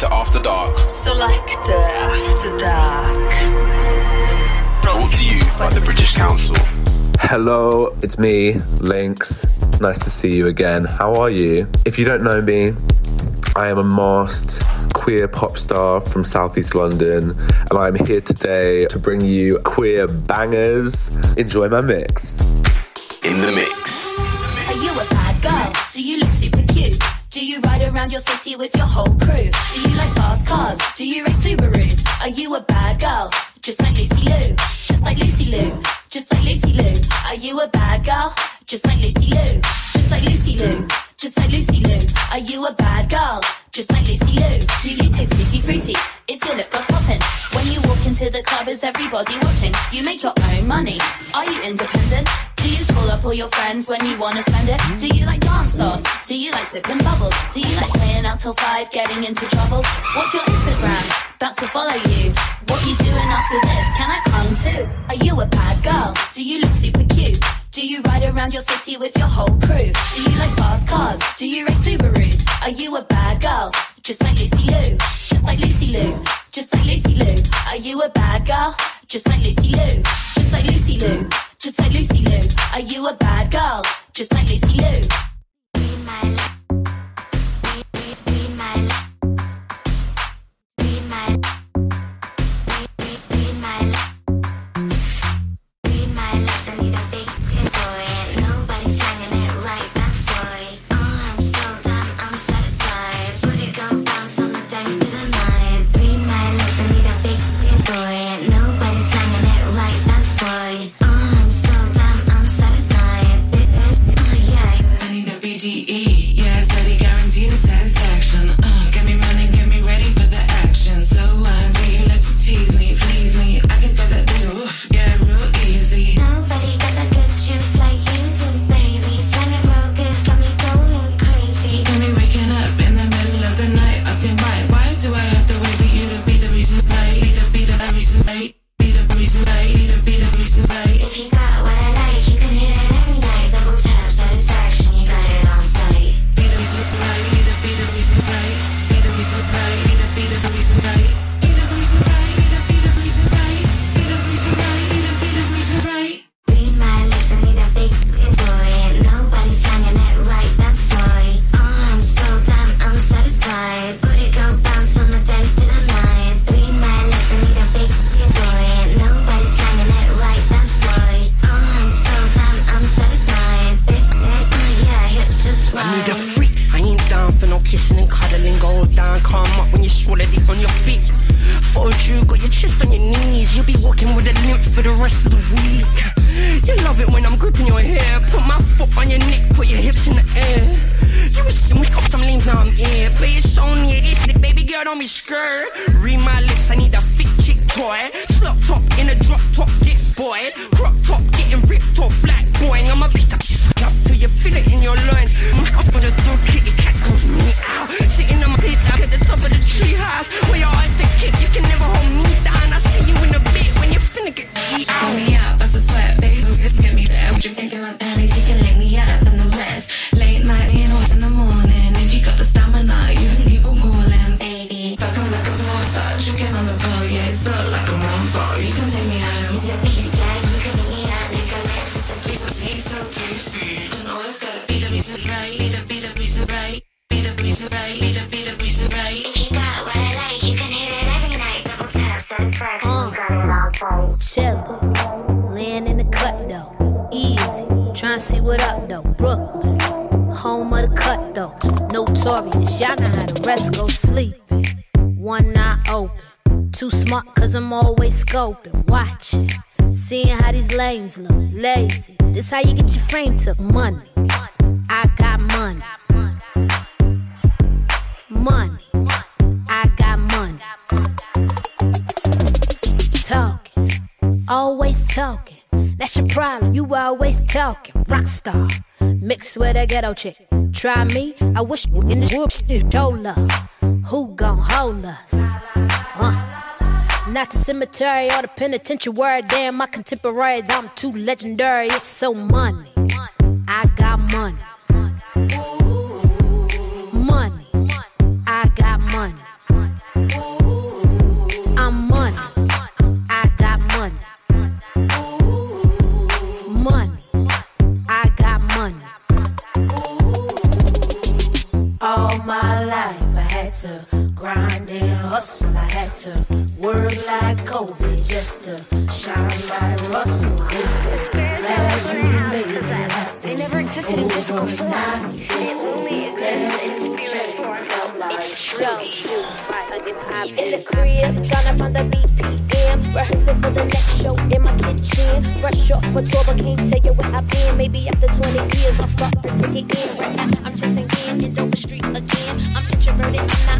Selector After Dark. Selector After Dark. Brought to you by the British Council. Hello, it's me, Lynks. Nice to see you again. How are you? If you don't know me, I am a masked queer pop star from Southeast London, and I'm here today to bring you queer bangers. Enjoy my mix. In the mix. Around your city with your whole crew? Do you like fast cars? Do you race Subarus? Are you a bad girl? Just like Lucy Liu, just like Lucy Liu, just like Lucy Liu. Are you a bad girl? Just like Lucy Liu, just like Lucy Liu, just like Lucy Liu. Are you a bad girl? Just like Lucy Liu. Do you taste fruity fruity? Is your lip gloss popping? When you walk into the club, is everybody watching? You make your own money. Are you independent? Do you call up all your friends when you wanna spend it? Do you like dance offs? Do you like sipping bubbles? Do you like staying out till five, getting into trouble? What's your Instagram? About to follow you. What you doing after this? Can I come too? Are you a bad girl? Do you look super cute? Do you ride around your city with your whole crew? Do you like fast cars? Do you race Subarus? Are you a bad girl? Just like Lucy Liu, just like Lucy Liu, just like Lucy Liu. Are you a bad girl? Just like Lucy Liu, just like Lucy Liu, just like Lucy Liu. Are you a bad girl? Just like Lucy Liu. Door, you get your frame took, money. I got money. Money. I got money. Talking, always talking. That's your problem, you always talking. Rockstar, mixed with a ghetto chick. Try me, I wish you in the whoop, Dola. Who gon' hold us? Not the cemetery or the penitentiary. Damn, my contemporaries, I'm too legendary. It's so money. I got money. Money. I got money. I'm money. I got money. Money. I got money. All my life I had to grind and hustle. I had to work like Kobe just to shine like Russell Wilson. Glad you made it happen. They never existed in physical form. It only existed in spirit form. It's true. In the crib, trying up on the BPM. Rehearsing for the next show in my kitchen. Rush off for tour, but can't tell you where I've been. Maybe after 20 years, I'll start to take it in. Right now, I'm chasing in, in the street again. I'm introverted, I'm not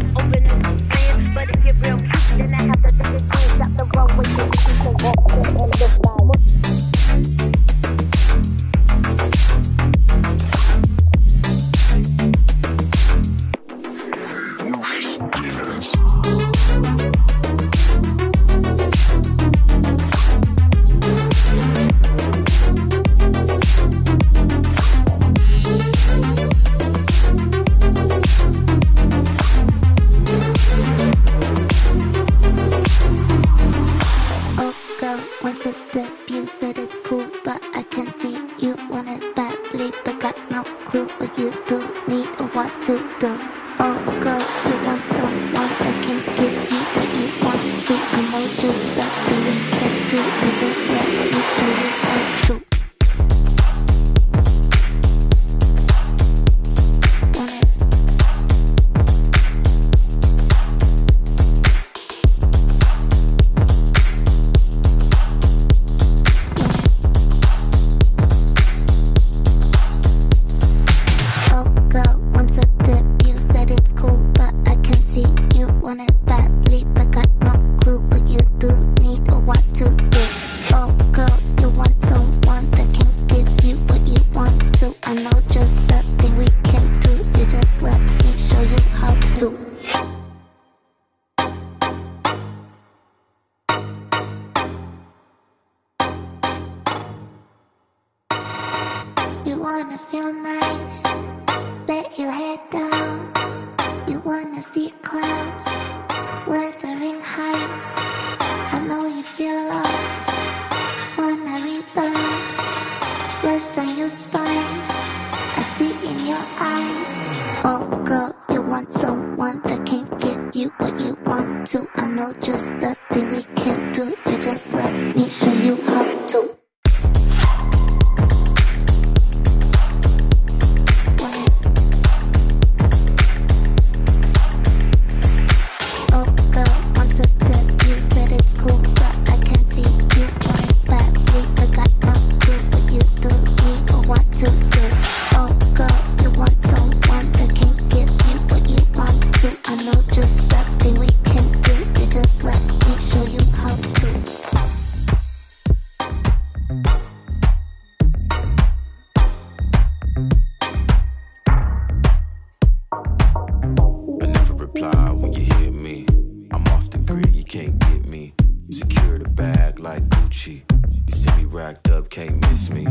Gucci. You see me racked up, can't miss me.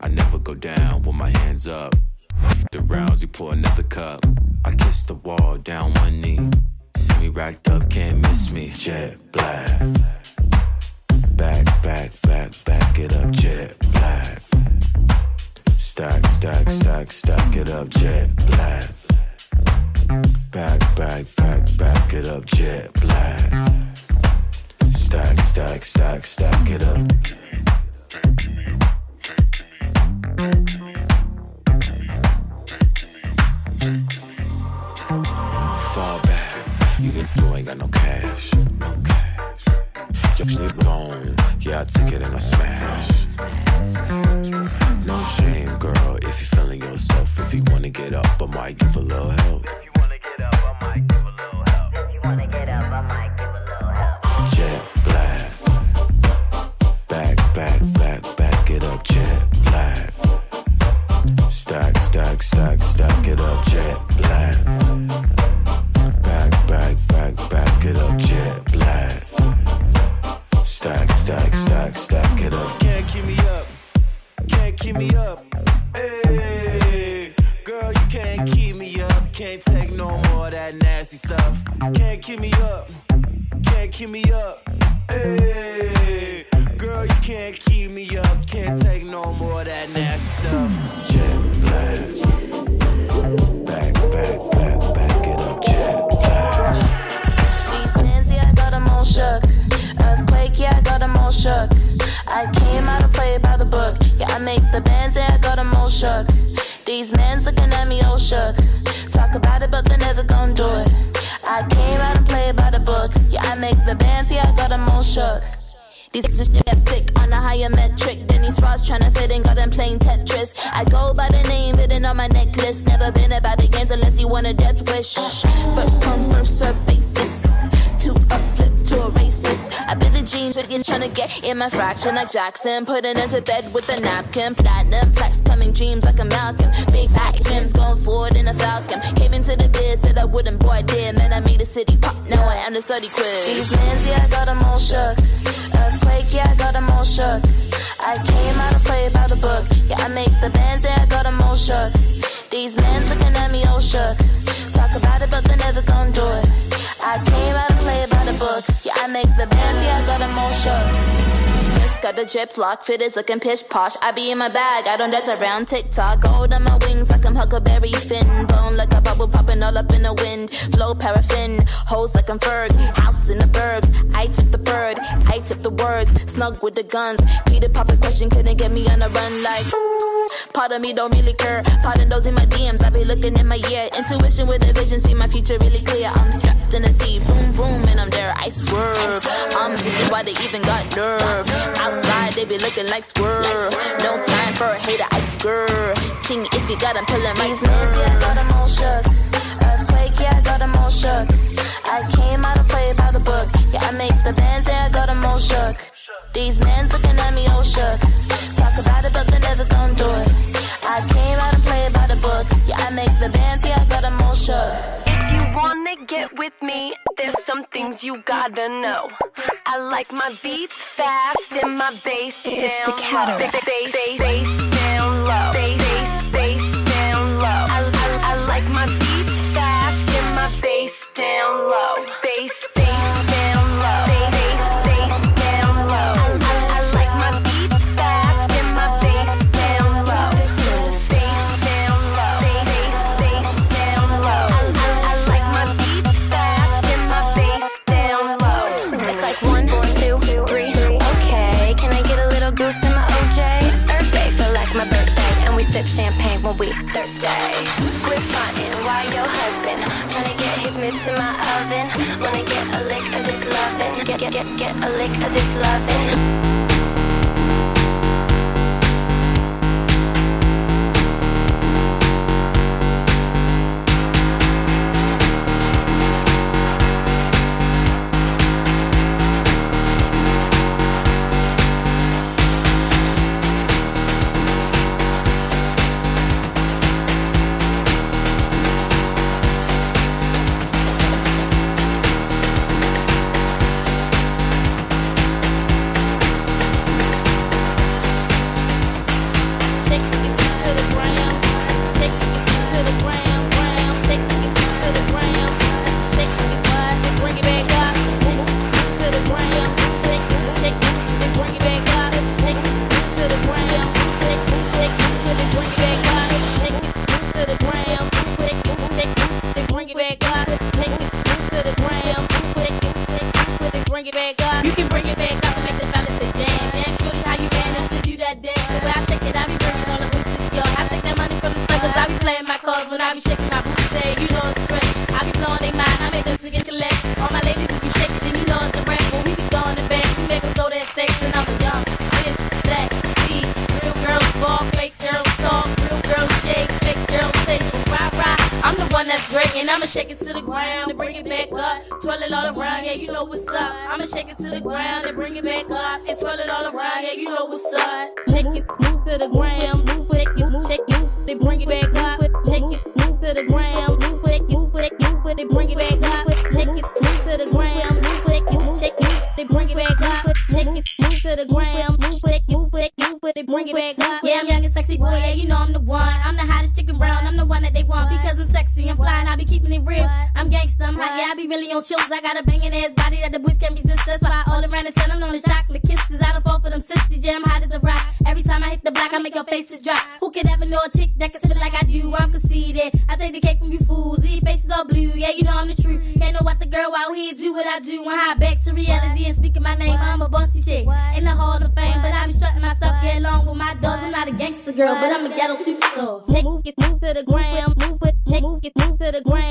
I never go down with my hands up. The rounds, you pour another cup. I kiss the wall down one knee. See me racked up, can't miss me. Jet black. Back, back, back, back it up, jet black. Stack, stack, stack, stack it up, jet black. Back, back, back, back it up, jet black stack, stack, stack, stack it up. yeah, I got them all shook. I came out to play by the book. Yeah, I make the bands, yeah, I got them all shook. These men's looking at me all shook. Talk about it, but they never gonna do it. I came out and play by the book. Yeah, I make the bands, yeah, I got them all shook. These exes get thick on a higher metric. Then these frauds trying to fit in, got them playing Tetris. I go by the name written on my necklace. Never been about the games unless you want a death wish. First come, first serve basis. To a flip to a racist. I jeans again, trying to get in my fraction like Jackson. Putting into bed with a napkin. Platinum plaques, coming dreams like a Malcolm. Big fat dreams going forward in a Falcon. Came into the biz, said I wouldn't, boy, did. Man, I made the city pop. Now I am the study quiz. These mans, yeah, I got them all shook. Earthquake, yeah, I got them all shook. I came out to play by the book. Yeah, I make the bands, yeah, I got them all shook. These men looking at me all shook. Talk about it, but they never gon' do it. I came out to play by the book. Yeah, I make the bands, yeah, I got them all shook. Just got a drip lock, fit is looking pish posh. I be in my bag, I don't dance around TikTok. Gold on my wings like I'm Huckleberry Finn. Bone like a bubble popping all up in the wind. Flow paraffin, hoes like I'm Ferg. House in the burbs, I tip the bird, I tip the words. Snug with the guns. Peter Papa question couldn't get me on a run like. Part of me don't really care. Pardon those in my DMs, I be looking in my ear. Intuition with a vision, see my future really clear. I'm strapped in a seat, vroom vroom, and I'm there. I swerve. I'm just why they even got nerve. Outside they be looking like squirrel. No time for a hater, I squirrel. Ching if you got 'em pulling my nerves. Yeah, I got 'em all shook. Earthquake, yeah, I got 'em all shook. I came out to play by the book. Yeah, I make the bands, yeah, I got 'em all shook. These men's looking at me all shook. Talk about it, but they never gon' do it. I came out to play by the book. Yeah, I make the bands, yeah, I got 'em all shook. If you wanna get with me, there's some things you gotta know. I like my beats fast and my bass down It's the low. Cataracs. Bass, bass, bass, bass down low. Bass, bass, bass down low. I, I, I like my beats fast and my bass down low. Get get get a lick of this lovin'.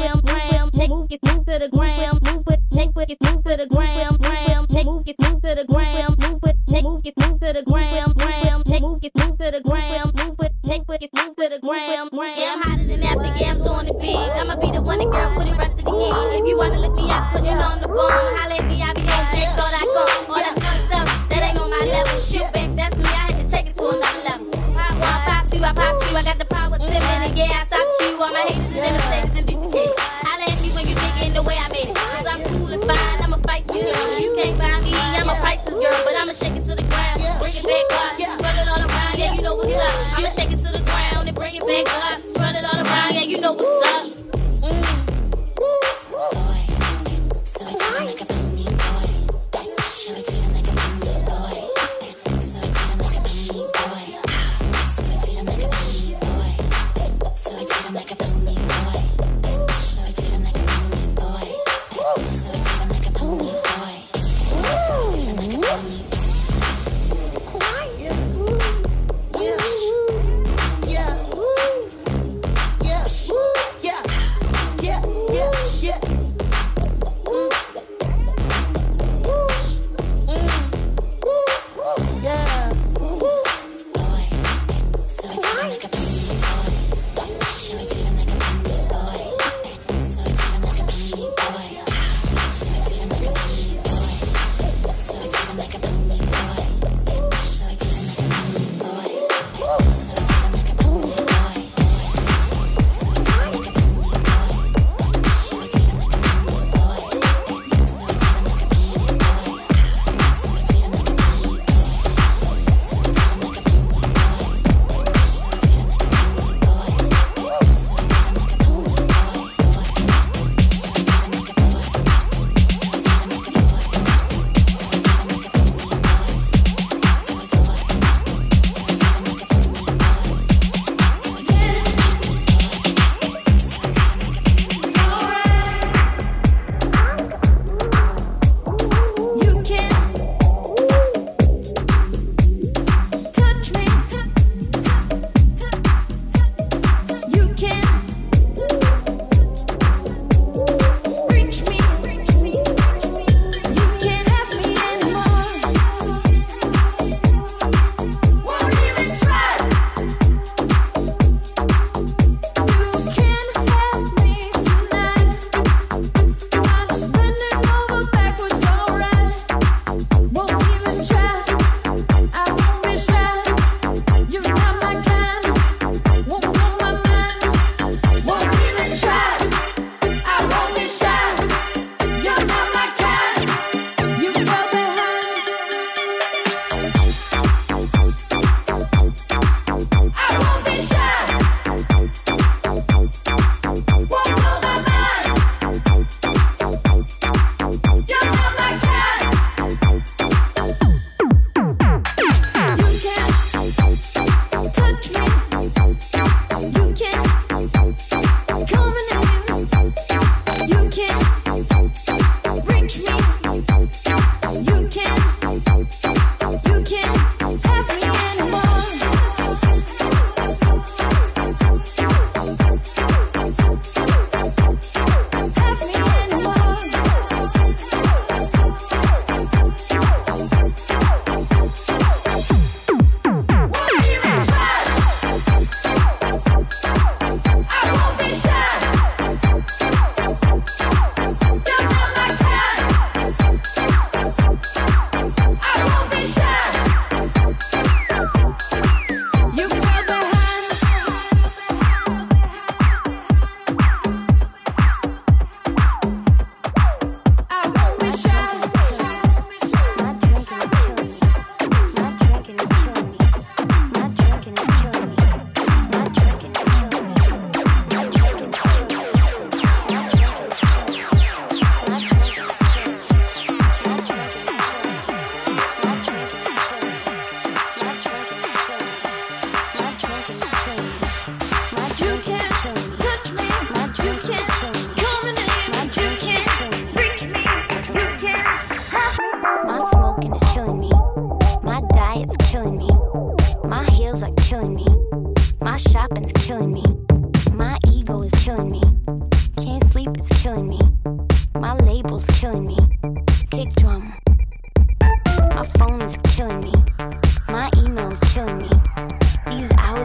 Gram, gram, shake, move, get move to the gram, move it, shake, get move to the gram, gram, shake, move, get move to the gram, move it, shake, move, get move to the gram, gram, shake, move, get move to the gram, move it, shake, get move to the gram, gram. I'm hotter than that, the game's on the big. I'ma be the one that girl for the rest of the year. If you wanna look me up, put it on the bone. Holla at me, I be on next, all that go. All that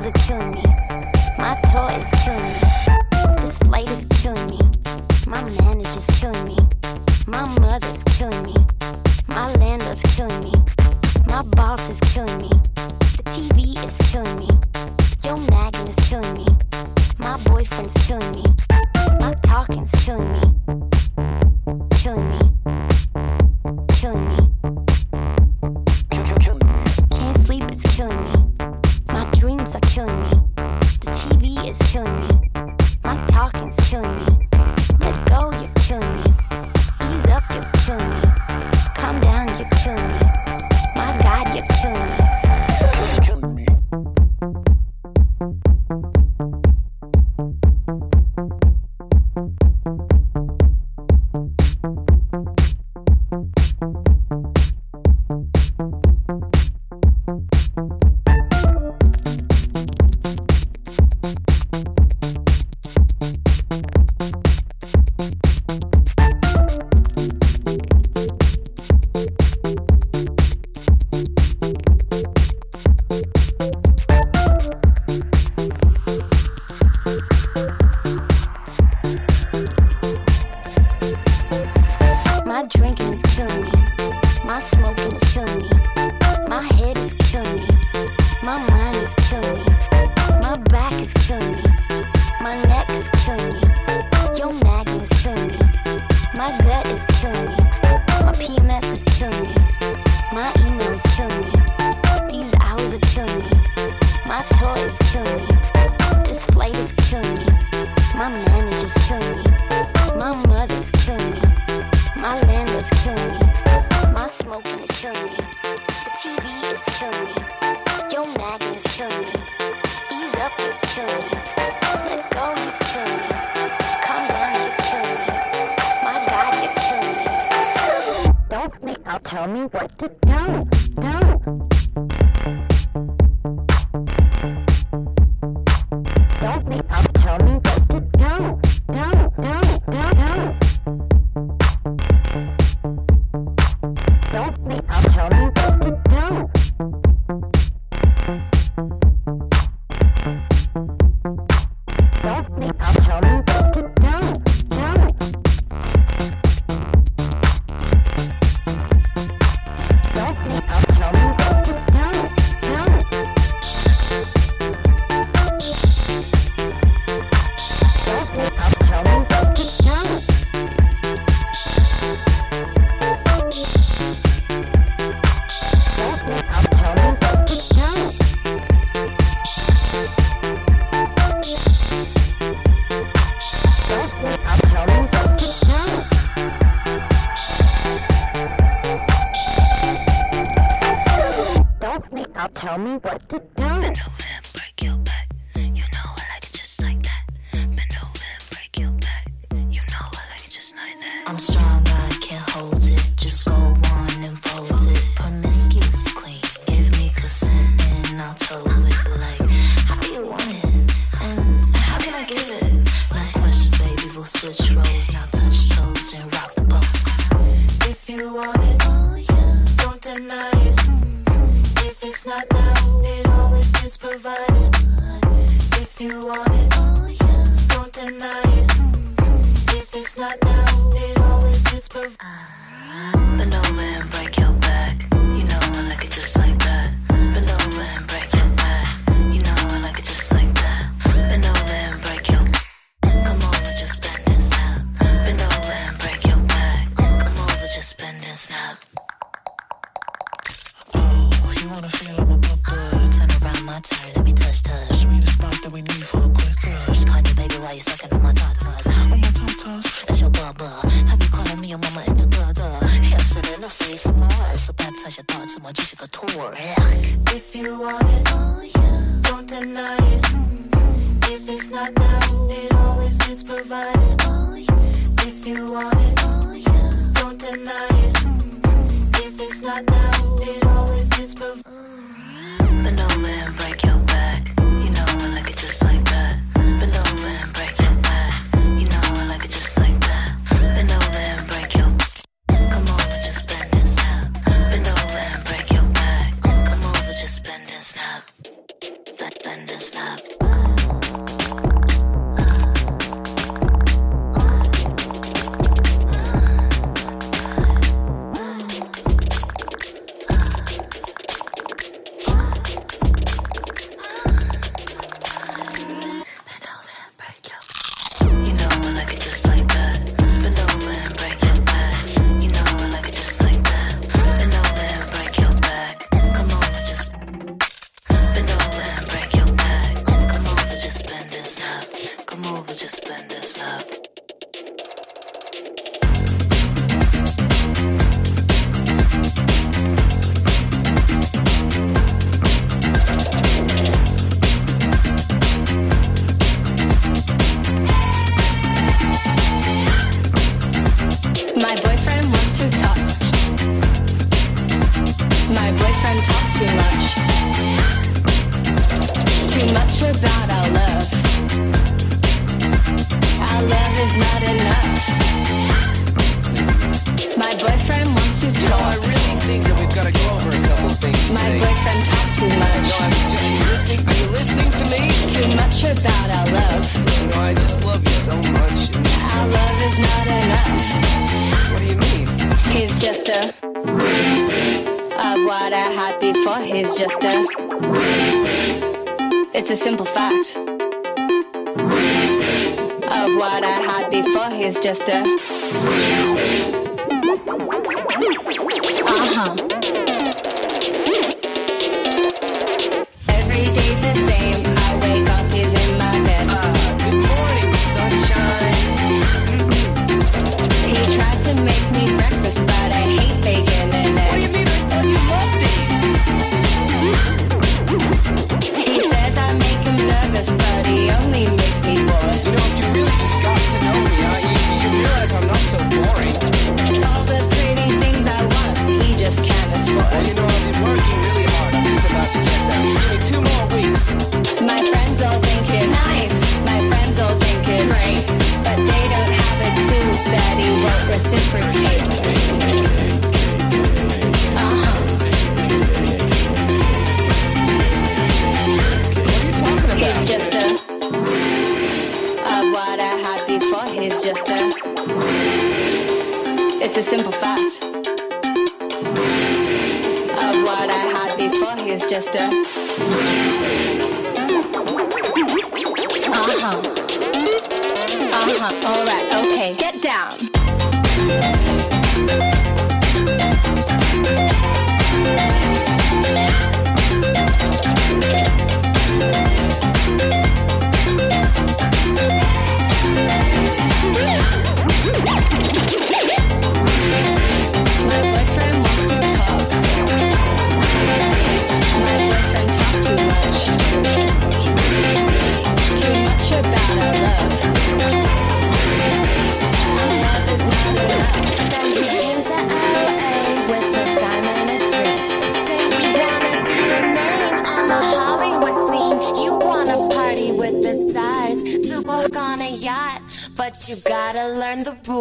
These hours My toy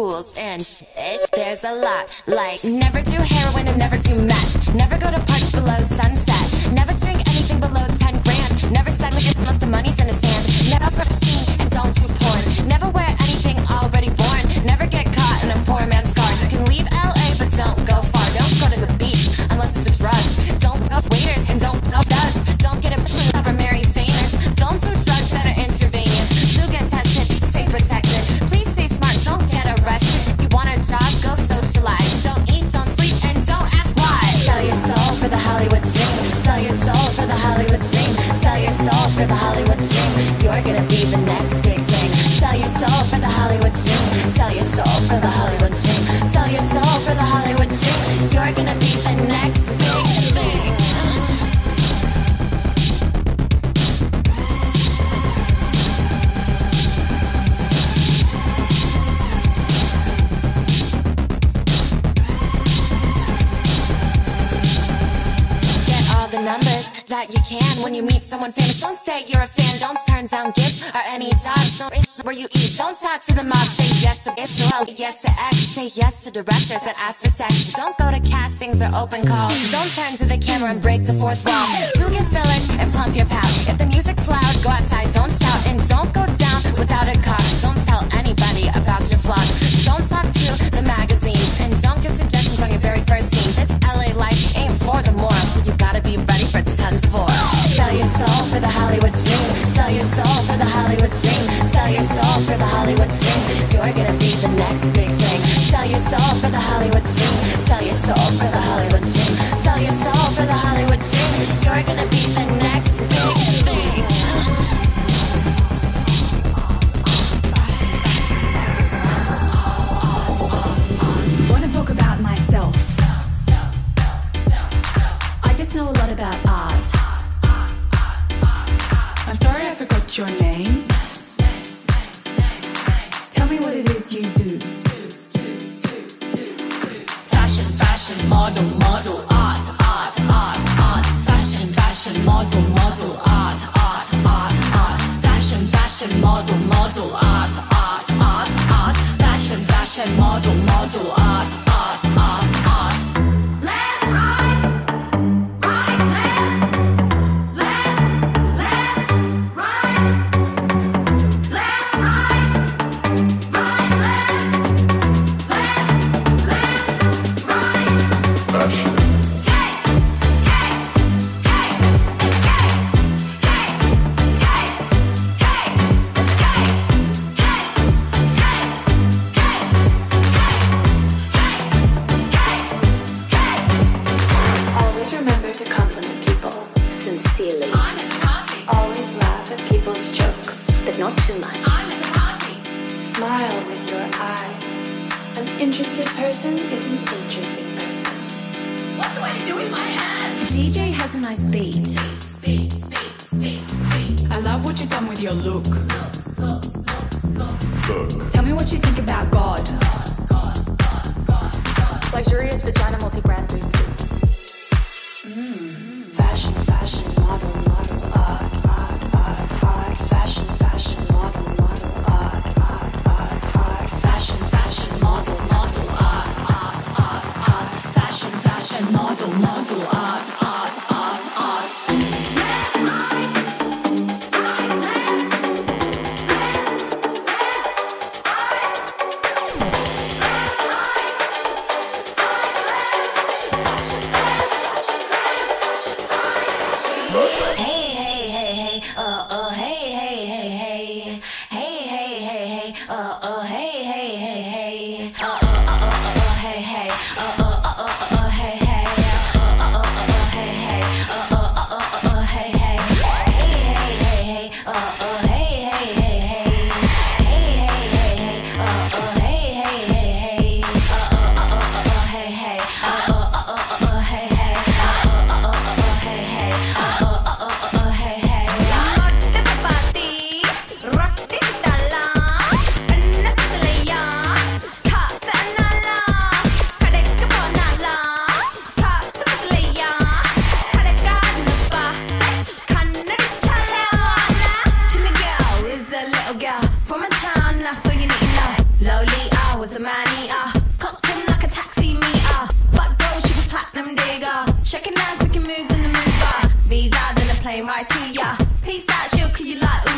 rules and shit. There's a lot, like never do heroin and never do meth. Never go to parks below sunset. Never drink anything below 10 grand. Never suddenly like it's the money. You like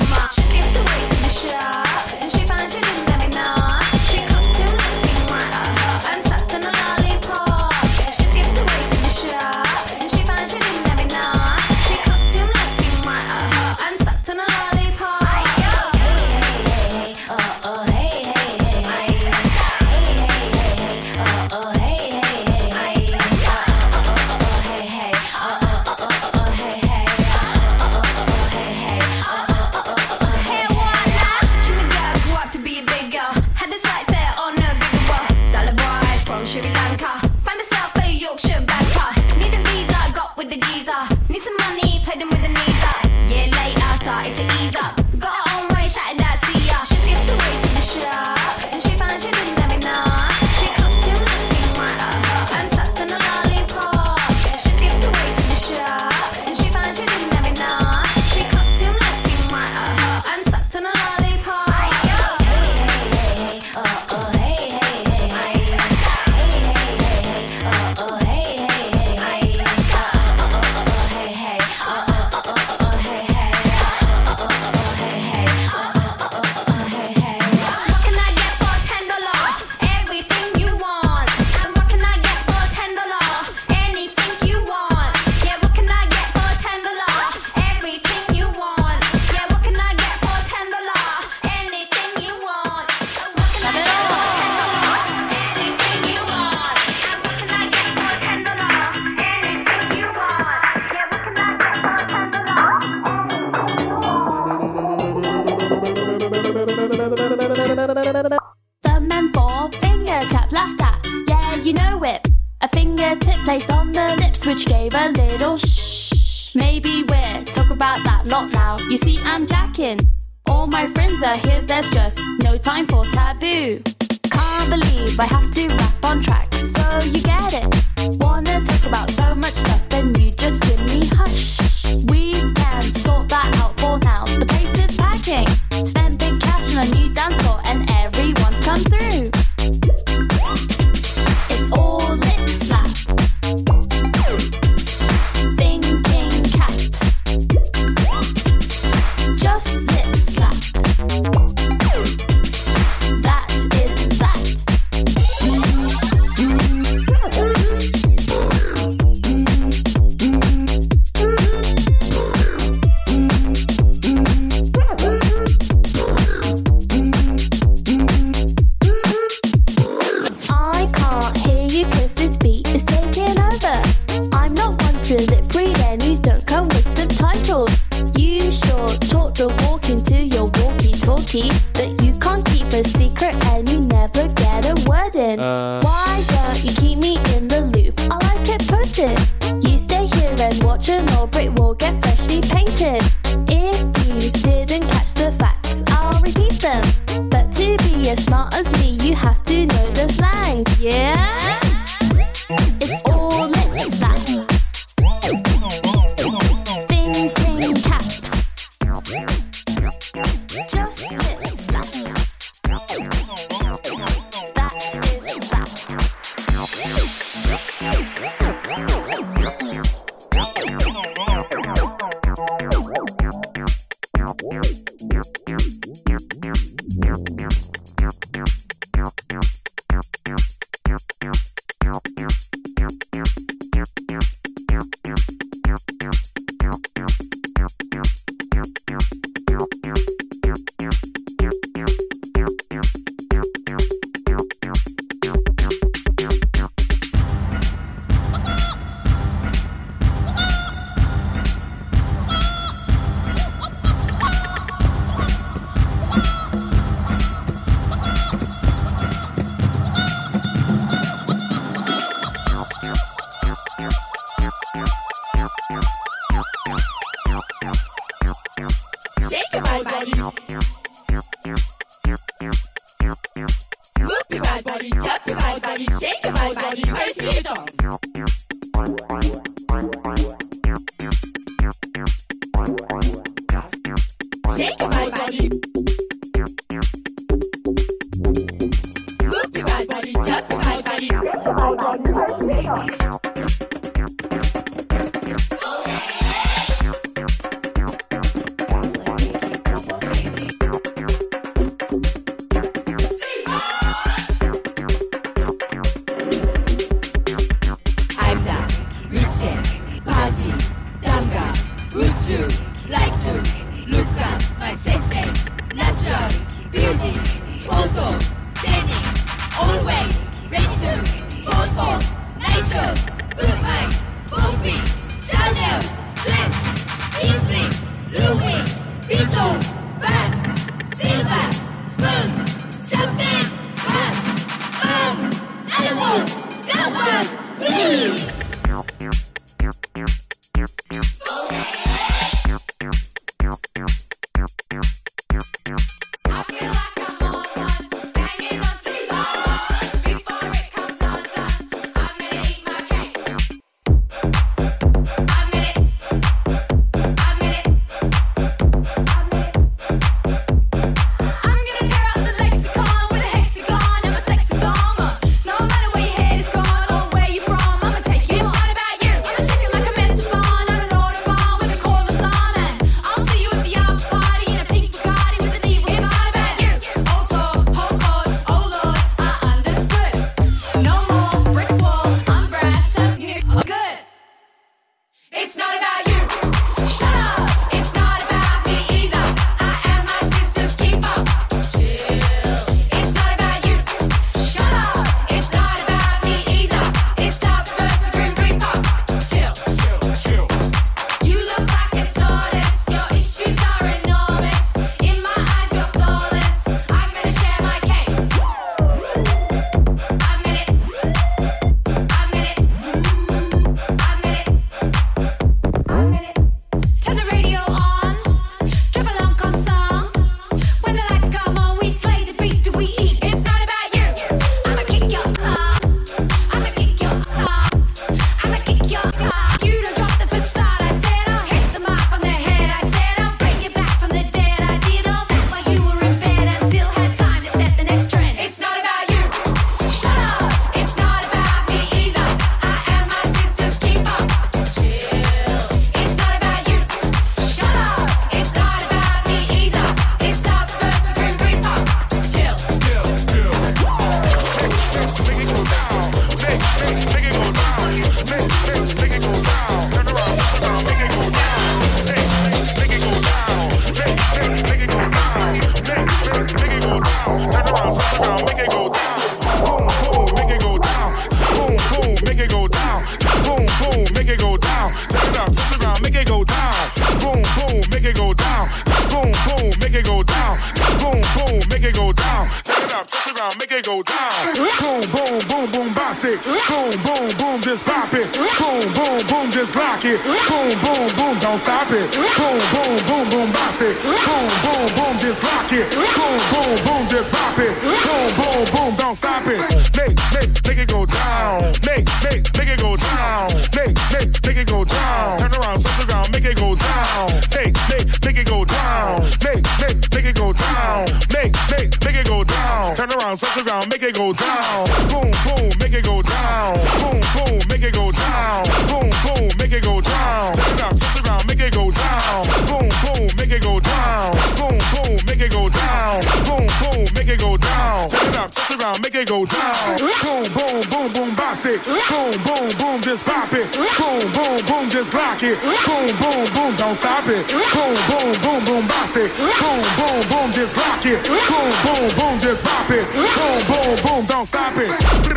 The ground, make it go down. Boom, boom, boom, boom, box it. Boom, boom, boom, just pop it. Boom, boom, boom, just rock it. Boom, boom, boom, don't stop it. Boom, boom, boom, boom, box it. Boom, boom, boom, just rock it. Boom, boom, boom, just pop it. Boom, boom, boom, don't stop it.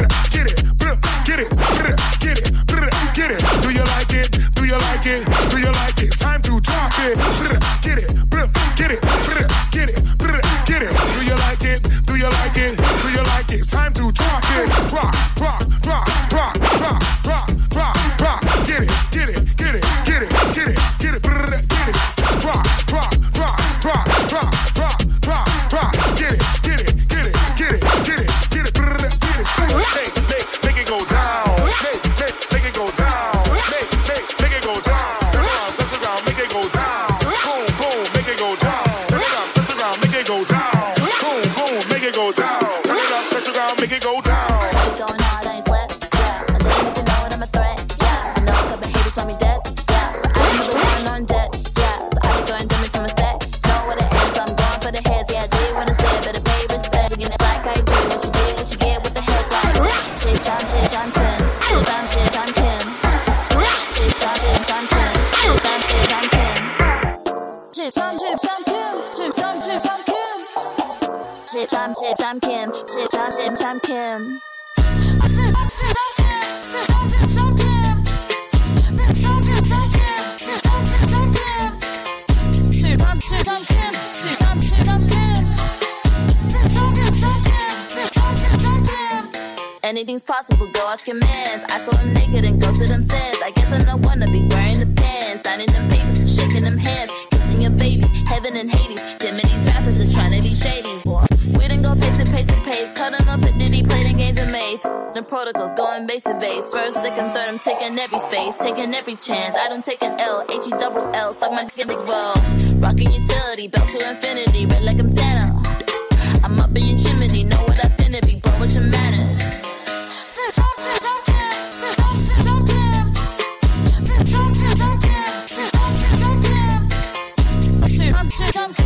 John, shit, John Kim. Anything's possible, go ask your mans. I saw him naked and ghosted him since. I guess I'm the one to be wearing the pants, signing them papers shaking them hands, kissing your babies, heaven and Hades. Protocols going base to base. First, second, third, I'm taking every space, taking every chance. I don't take an L, H E double L, suck my dick as well. Rocking utility, belt to infinity, red like I'm Santa. I'm up in your chimney, know what I finna be, bro, what's your manners? You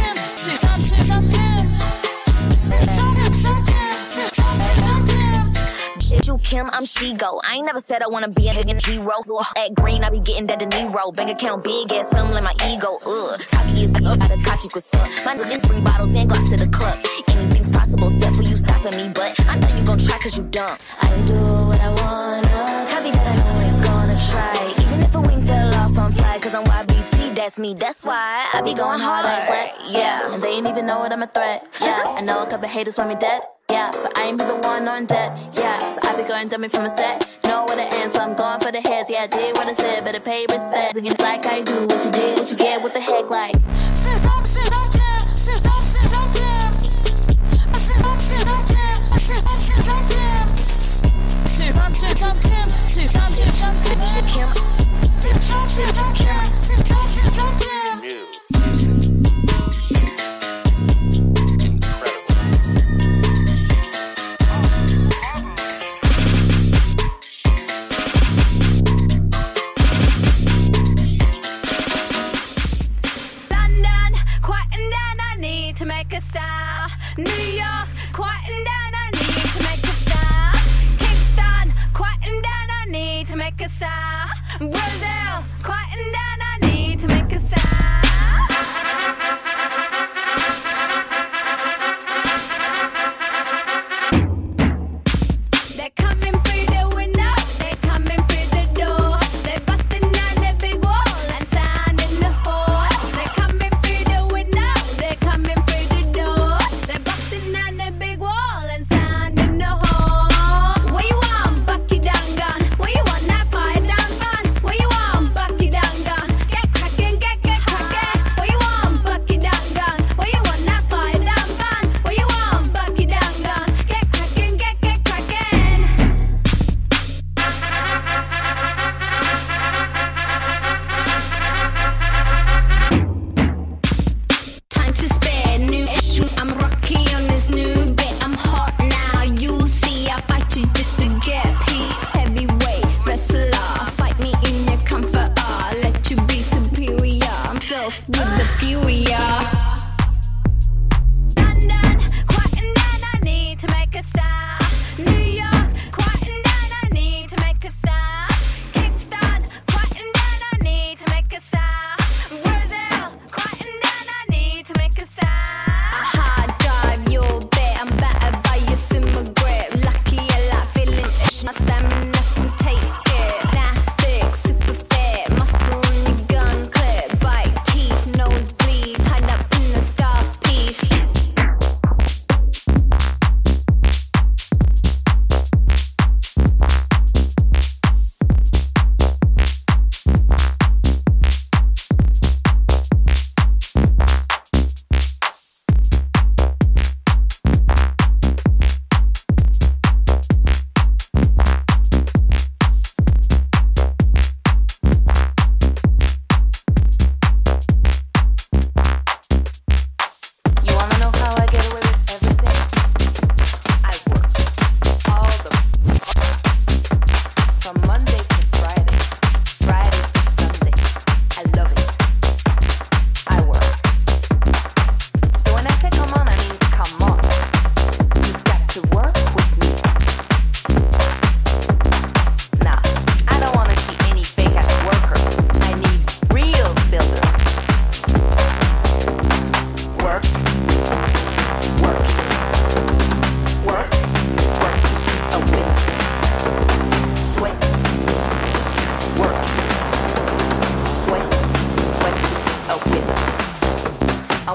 Kim, I'm Shigo. I ain't never said I wanna be a nigga hero. So at green, I be getting that De. Bank account big ass, something like my ego. Ugh, cocky is up out of cocky suck. My niggas bring bottles and glass to the club. Anything's possible, except for you stopping me. But I know you gon' try cause you dumb. I do what I wanna. Copy that I know ain't gonna try. Even if a wing fell off, I'm fly cause I'm YBT. That's me, that's why I be going hard like. Yeah, and they ain't even know what I'm a threat. Yeah, I know a couple haters want me dead. Yeah, but I ain't be the one on debt. Yeah, so I be going dummy from a set. Know what it ends, so I'm going for the heads. Yeah, I did what I said, better pay respect. It's like I do what you did, what you get, what the heck, like. Shit, don't, shit, don't care. Shit, don't, shit, don't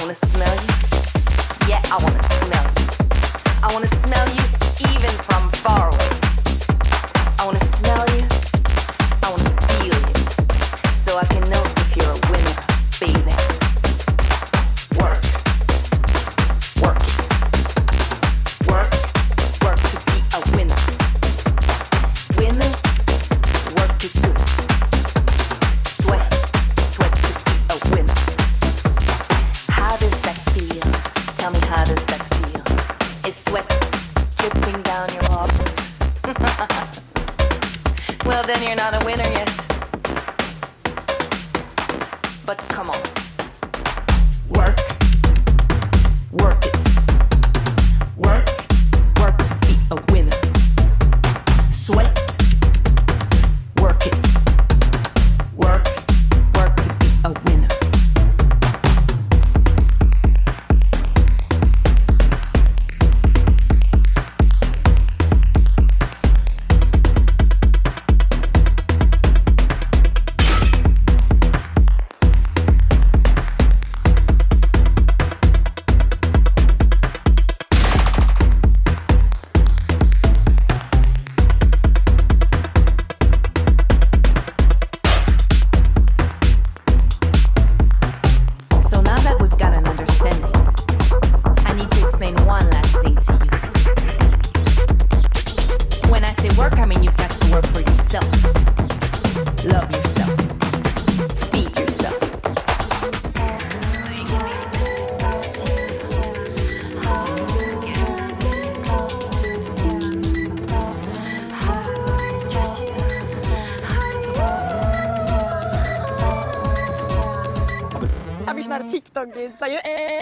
wanna smell you. Yeah, I wanna smell you. I wanna smell you. 言ったよえー